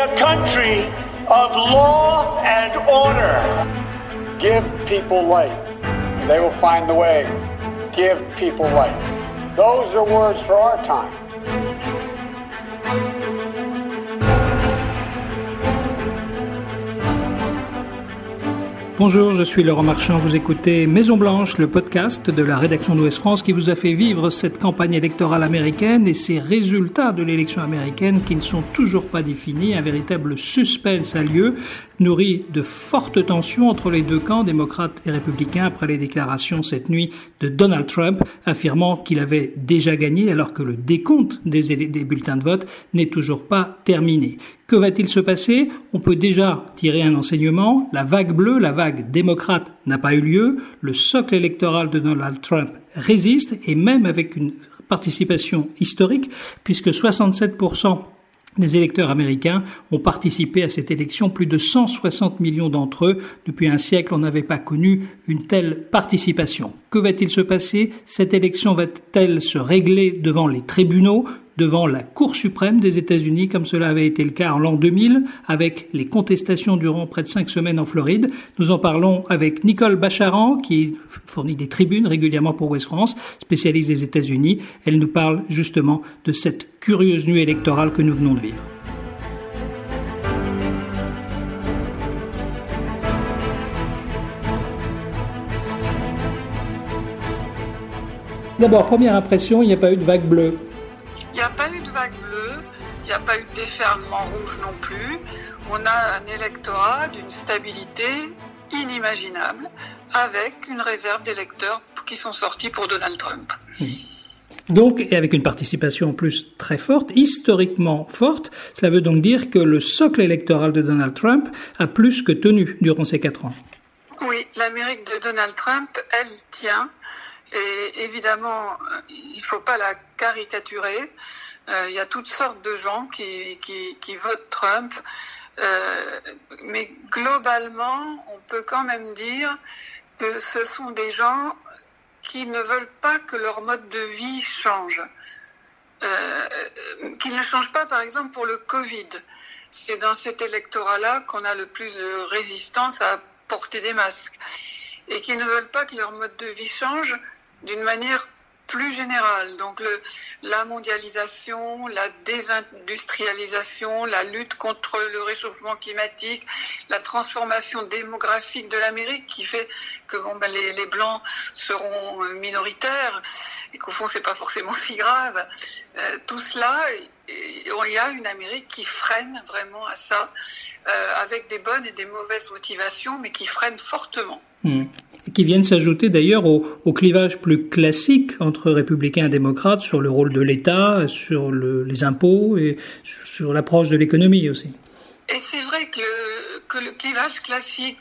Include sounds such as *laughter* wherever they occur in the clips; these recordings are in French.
a country of law and order. Give people light. They will find the way. Give people light. Those are words for our time. Bonjour, je suis Laurent Marchand. Vous écoutez Maison Blanche, le podcast de la rédaction d'Ouest France qui vous a fait vivre cette campagne électorale américaine et ses résultats de l'élection américaine qui ne sont toujours pas définis. Un véritable suspense a lieu, nourri de fortes tensions entre les deux camps, démocrates et républicains, après les déclarations cette nuit de Donald Trump affirmant qu'il avait déjà gagné alors que le décompte des, des bulletins de vote n'est toujours pas terminé. Que va-t-il se passer? On peut déjà tirer un enseignement. La vague bleue, la vague démocrate n'a pas eu lieu. Le socle électoral de Donald Trump résiste et même avec une participation historique puisque 67% des électeurs américains ont participé à cette élection, plus de 160 millions d'entre eux. Depuis un siècle, on n'avait pas connu une telle participation. Que va-t-il se passer? Cette élection va-t-elle se régler devant les tribunaux? Devant la Cour suprême des États-Unis, comme cela avait été le cas en l'an 2000, avec les contestations durant près de cinq semaines en Floride. Nous en parlons avec Nicole Bacharan, qui fournit des tribunes régulièrement pour West France, spécialiste des États-Unis. Elle nous parle justement de cette curieuse nuit électorale que nous venons de vivre. D'abord, première impression, il n'y a pas eu de vague bleue. De vague bleue, il n'y a pas eu de déferlement rouge non plus. On a un électorat d'une stabilité inimaginable avec une réserve d'électeurs qui sont sortis pour Donald Trump. Mmh. Donc, et avec une participation en plus très forte, historiquement forte, cela veut donc dire que le socle électoral de Donald Trump a plus que tenu durant ces quatre ans. Oui, l'Amérique de Donald Trump, elle tient. Et évidemment, il ne faut pas la caricaturer. Euh, il y a toutes sortes de gens qui, qui, qui votent Trump. Euh, mais globalement, on peut quand même dire que ce sont des gens qui ne veulent pas que leur mode de vie change. Euh, qu'ils ne changent pas, par exemple, pour le Covid. C'est dans cet électorat-là qu'on a le plus de résistance à porter des masques. Et qui ne veulent pas que leur mode de vie change d'une manière plus générale. Donc la mondialisation, la désindustrialisation, la lutte contre le réchauffement climatique, la transformation démographique de l'Amérique qui fait que ben, les, les, blancs seront minoritaires et qu'au fond c'est pas forcément *laughs* si grave. Euh, tout cela, il y a une Amérique qui freine vraiment à ça, euh, avec des bonnes et des mauvaises motivations, mais qui freine fortement. Mmh qui viennent s'ajouter d'ailleurs au, au, clivage plus classique entre républicains et démocrates sur le rôle de l'État, sur le, les impôts et sur l'approche de l'économie aussi. Et c'est vrai que le, que le clivage classique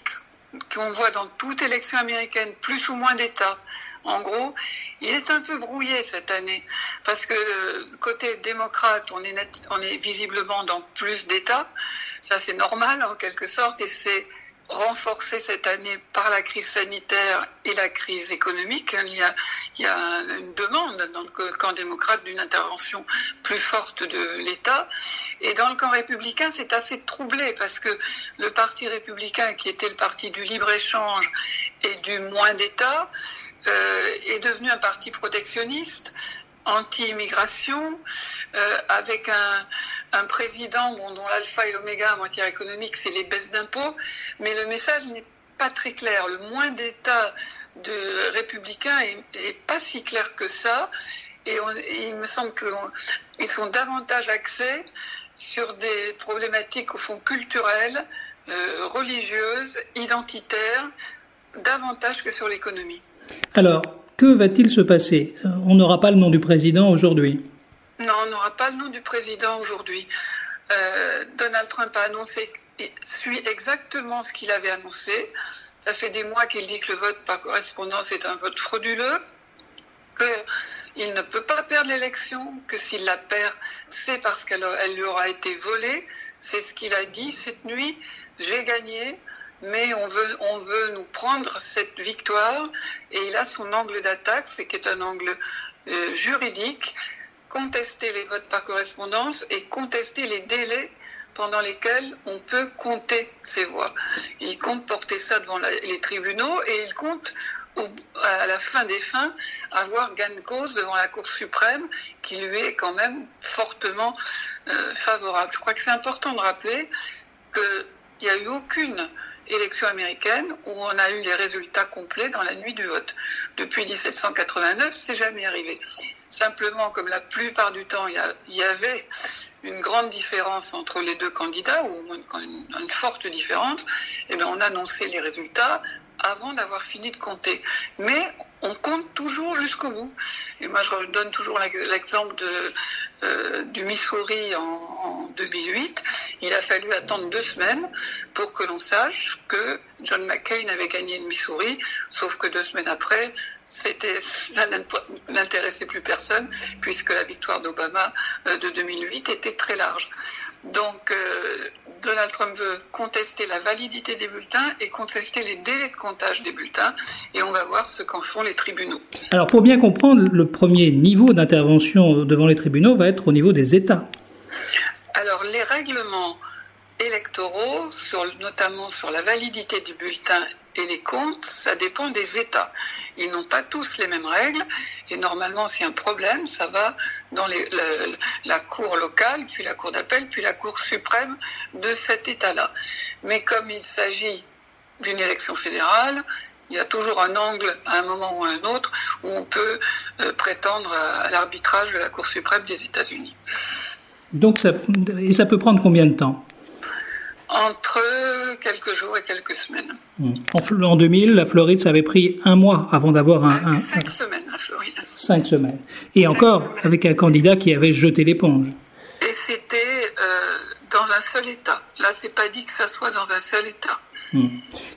qu'on voit dans toute élection américaine, plus ou moins d'État, en gros, il est un peu brouillé cette année. Parce que côté démocrate, on est, on est visiblement dans plus d'États. Ça, c'est normal en quelque sorte. Et c'est renforcé cette année par la crise sanitaire et la crise économique. Il y a, il y a une demande dans le camp démocrate d'une intervention plus forte de l'État. Et dans le camp républicain, c'est assez troublé parce que le parti républicain, qui était le parti du libre-échange et du moins d'État, euh, est devenu un parti protectionniste anti-immigration, euh, avec un, un président dont l'alpha et l'oméga en matière économique, c'est les baisses d'impôts, mais le message n'est pas très clair. Le moins d'État de républicains est, est, pas si clair que ça, et il me semble qu'ils sont davantage axés sur des problématiques au fond culturelles, euh, religieuses, identitaires, davantage que sur l'économie. Alors, que va-t-il se passer? On n'aura pas le nom du président aujourd'hui. Non, on n'aura pas le nom du président aujourd'hui. Euh, Donald Trump a annoncé, suit exactement ce qu'il avait annoncé. Ça fait des mois qu'il dit que le vote par correspondance est un vote frauduleux, qu'il ne peut pas perdre l'élection, que s'il la perd, c'est parce qu'elle lui aura été volée. C'est ce qu'il a dit cette nuit. J'ai gagné mais on veut, on veut nous prendre cette victoire et il a son angle d'attaque, c'est qui est un angle euh, juridique, contester les votes par correspondance et contester les délais pendant lesquelles on peut compter ces voix. Il compte porter ça devant les tribunaux et il compte à la fin des fins, avoir gain de cause devant la Cour suprême qui lui est quand même fortement euh, favorable. Je crois que c'est important de rappeler qu'il n'y a eu aucune élection américaine où on a eu les résultats complets dans la nuit du vote. Depuis 1789, c'est jamais arrivé. Simplement, comme la plupart du temps, il y, avait une grande différence entre les deux candidats, ou une, une forte différence, eh bien on annonçait les résultats avant d'avoir fini de compter. Mais on compte toujours jusqu'au bout. Et moi, je donne toujours l'exemple de, euh, du Missouri en, en, 2008. Il a fallu attendre deux semaines pour que l'on sache que John McCain avait gagné le Missouri, sauf que deux semaines après, c'était, ça n'intéressait plus personne, puisque la victoire d'Obama euh, de 2008 était très large. Donc, euh, Donald Trump veut contester la validité des bulletins et contester les délais de comptage des bulletins, et on va voir ce qu'en font les tribunaux. Alors, pour bien comprendre, le premier niveau d'intervention devant les tribunaux va être au niveau des États. Alors, les règlements électoraux, sur, notamment sur la validité du bulletin et les comptes, ça dépend des États. Ils n'ont pas tous les mêmes règles et normalement, s'il y a un problème, ça va dans la Cour locale, puis la Cour d'appel, puis la Cour suprême de cet État-là. Mais comme il s'agit d'une élection fédérale, il y a toujours un angle à un moment ou à un autre où on peut euh, prétendre à l'arbitrage de la Cour suprême des États-Unis. Donc et ça peut prendre combien de temps? Entre quelques jours et quelques semaines. Hmm. En, 2000, la Floride, ça avait pris un mois avant d'avoir un, Cinq semaines, la Floride. Cinq semaines. Et encore, avec un candidat qui avait jeté l'éponge. Et c'était euh, dans un seul État. Là, c'est pas dit que ça soit dans un seul État. Hmm.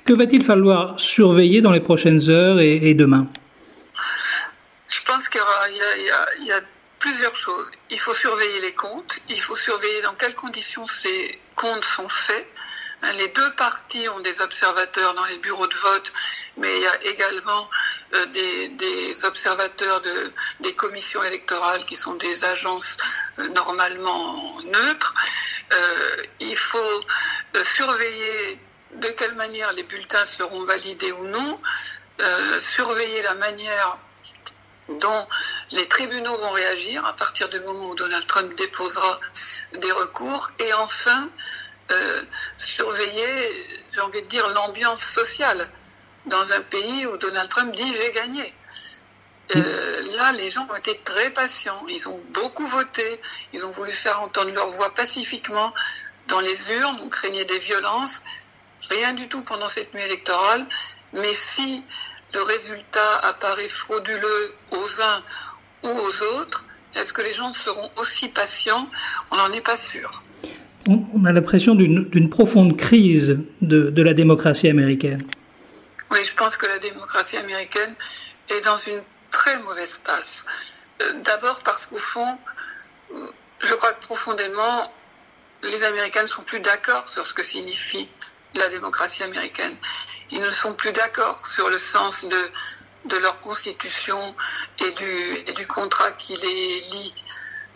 Que va-t-il falloir surveiller dans les prochaines heures et, demain? Je pense qu'il y, y, a plusieurs choses. Il faut surveiller les comptes, il faut surveiller dans quelles conditions ces comptes sont faits. Hein, les deux parties ont des observateurs dans les bureaux de vote, mais il y a également euh, des, observateurs de, des commissions électorales qui sont des agences euh, normalement neutres. Euh, il faut surveiller de quelle manière les bulletins seront validés ou non, surveiller la manière dont les tribunaux vont réagir à partir du moment où Donald Trump déposera des recours, et enfin euh, surveiller, j'ai envie de dire, l'ambiance sociale dans un pays où Donald Trump dit j'ai gagné. Euh, là, les gens ont été très patients. Ils ont beaucoup voté. Ils ont voulu faire entendre leur voix pacifiquement dans les urnes. On craignait des violences. Rien du tout pendant cette nuit électorale. Mais si le résultat apparaît frauduleux aux uns ou aux autres, est-ce que les gens seront aussi patients? On n'en est pas sûr. On a l'impression d'une profonde crise de, la démocratie américaine. Oui, je pense que la démocratie américaine est dans une très mauvaise passe. Euh, d'abord parce qu'au fond, je crois que profondément, les Américains ne sont plus d'accord sur ce que signifie la démocratie américaine. Ils ne sont plus d'accord sur le sens de, de leur constitution et du, du contrat qui les lie.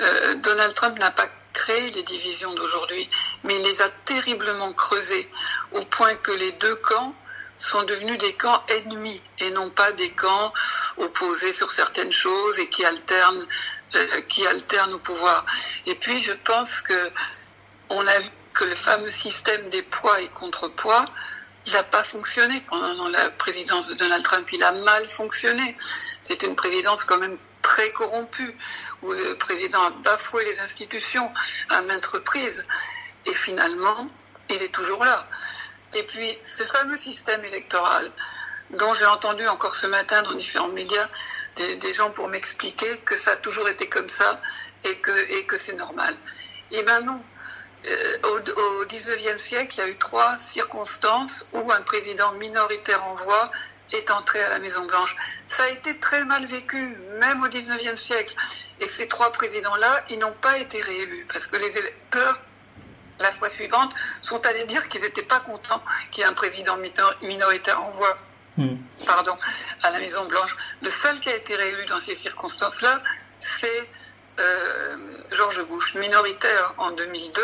Euh, Donald Trump n'a pas créé les divisions d'aujourd'hui, mais il les a terriblement creusées au point que les deux camps sont devenus des camps ennemis et non pas des camps opposés sur certaines choses et qui alternent, euh, qui alternent au pouvoir. Et puis je pense que on a que le fameux système des poids et contrepoids, il n'a pas fonctionné pendant la présidence de Donald Trump. Il a mal fonctionné. C'était une présidence quand même très corrompue, où le président a bafoué les institutions à maintes reprises. Et finalement, il est toujours là. Et puis, ce fameux système électoral, dont j'ai entendu encore ce matin dans différents médias des, gens pour m'expliquer que ça a toujours été comme ça et que, et que c'est normal. Eh bien non, au, au 19e siècle, il y a eu trois circonstances où un président minoritaire en voix est entré à la Maison-Blanche. Ça a été très mal vécu, même au 19e siècle. Et ces trois présidents-là, ils n'ont pas été réélus parce que les électeurs, la fois suivante, sont allés dire qu'ils n'étaient pas contents qu'il y ait un président minoritaire en voix. Hmm. Pardon, à la Maison Blanche. Le seul qui a été réélu dans ces circonstances-là, c'est euh, George Bush, minoritaire en 2002,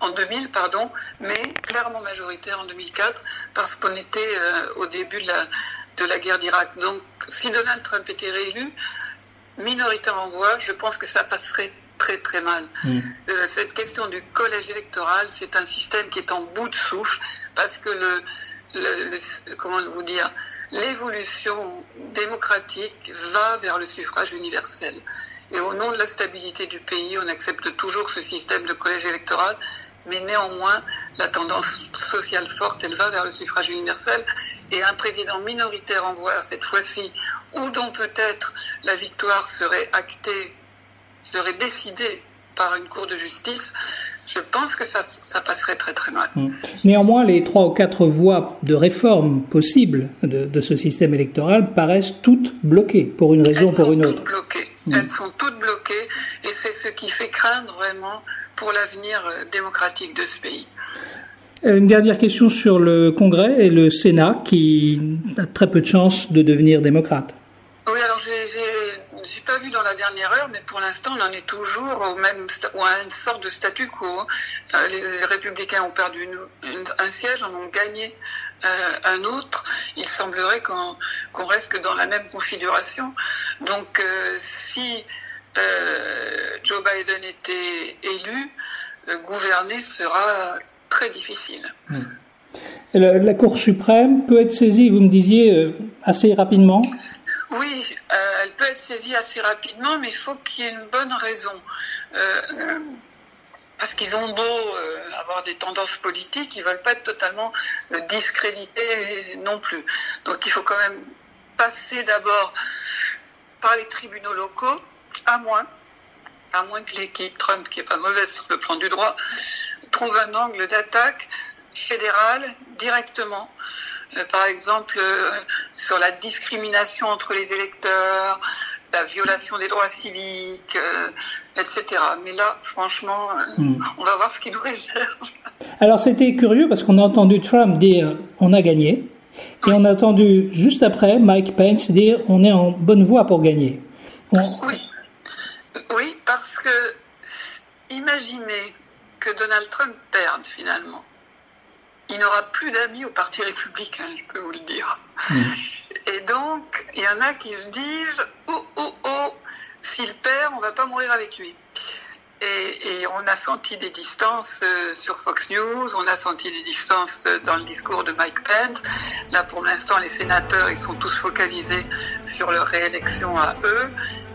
en 2000, pardon, mais clairement majoritaire en 2004, parce qu'on était euh, au début de la, de la guerre d'Irak. Donc, si Donald Trump était réélu, minoritaire en voix, je pense que ça passerait très très mal. Mm. Euh, cette question du collège électoral, c'est un système qui est en bout de souffle, parce que le, le- le- comment vous dire, l'évolution démocratique va vers le suffrage universel. Et au nom de la stabilité du pays, on accepte toujours ce système de collège électoral, mais néanmoins, la tendance sociale forte, elle va vers le suffrage universel. Et un président minoritaire en voix, cette fois-ci, ou dont peut-être la victoire serait actée, serait décidée par une cour de justice, je pense que ça, ça passerait très très mal. Néanmoins, les trois ou quatre voies de réforme possibles de, de ce système électoral paraissent toutes bloquées, pour une raison ou pour une autre. bloquées. Elles sont toutes bloquées et c'est ce qui fait craindre vraiment pour l'avenir euh, démocratique de ce pays. Euh, Une dernière question sur le Congrès et le Sénat, qui a très peu de chances de devenir démocrate. Alors j'ai pas vu dans la dernière heure, mais pour l'instant on en est toujours au même ou à une sorte de statu quo. Euh, les, républicains ont perdu un siège, en ont gagné euh, un autre. Il semblerait qu'on qu'on reste dans la même configuration. Donc euh, si Joe Biden était élu, gouverner sera très difficile. Le- la Cour suprême peut être saisie, vous me disiez, assez rapidement? Oui, euh, elle peut être saisie assez rapidement, mais il faut qu'il y ait une bonne raison. Euh, euh, parce qu'ils ont beau avoir des tendances politiques, ils veulent pas être totalement discrédités non plus. Donc il faut quand même passer d'abord par les tribunaux locaux, à moins, à moins que l'équipe Trump, qui est pas mauvaise sur le plan du droit, trouve un angle d'attaque fédéral directement. Euh, par exemple, euh, sur la discrimination entre les électeurs, la violation des droits civiques, euh, etc. Mais là, franchement, euh, on va voir ce qu'il nous réserve. Alors c'était curieux parce qu'on a entendu Trump dire on a gagné, et on a entendu juste après Mike Pence dire on est en bonne voie pour gagner. On- Oui, oui, parce que imaginez que Donald Trump perde finalement. Il n'aura plus d'amis au Parti républicain, je peux vous le dire. Et donc, il y en a qui se disent oh oh oh, s'il perd, on va pas mourir avec lui. Et, et on a senti des distances euh, sur Fox News, on a senti des distances euh, dans le discours de Mike Pence. Là, pour l'instant, les sénateurs, ils sont tous focalisés sur leur réélection à eux.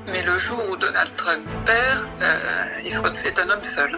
Mais le jour où Donald Trump perd, euh, c'est un homme seul.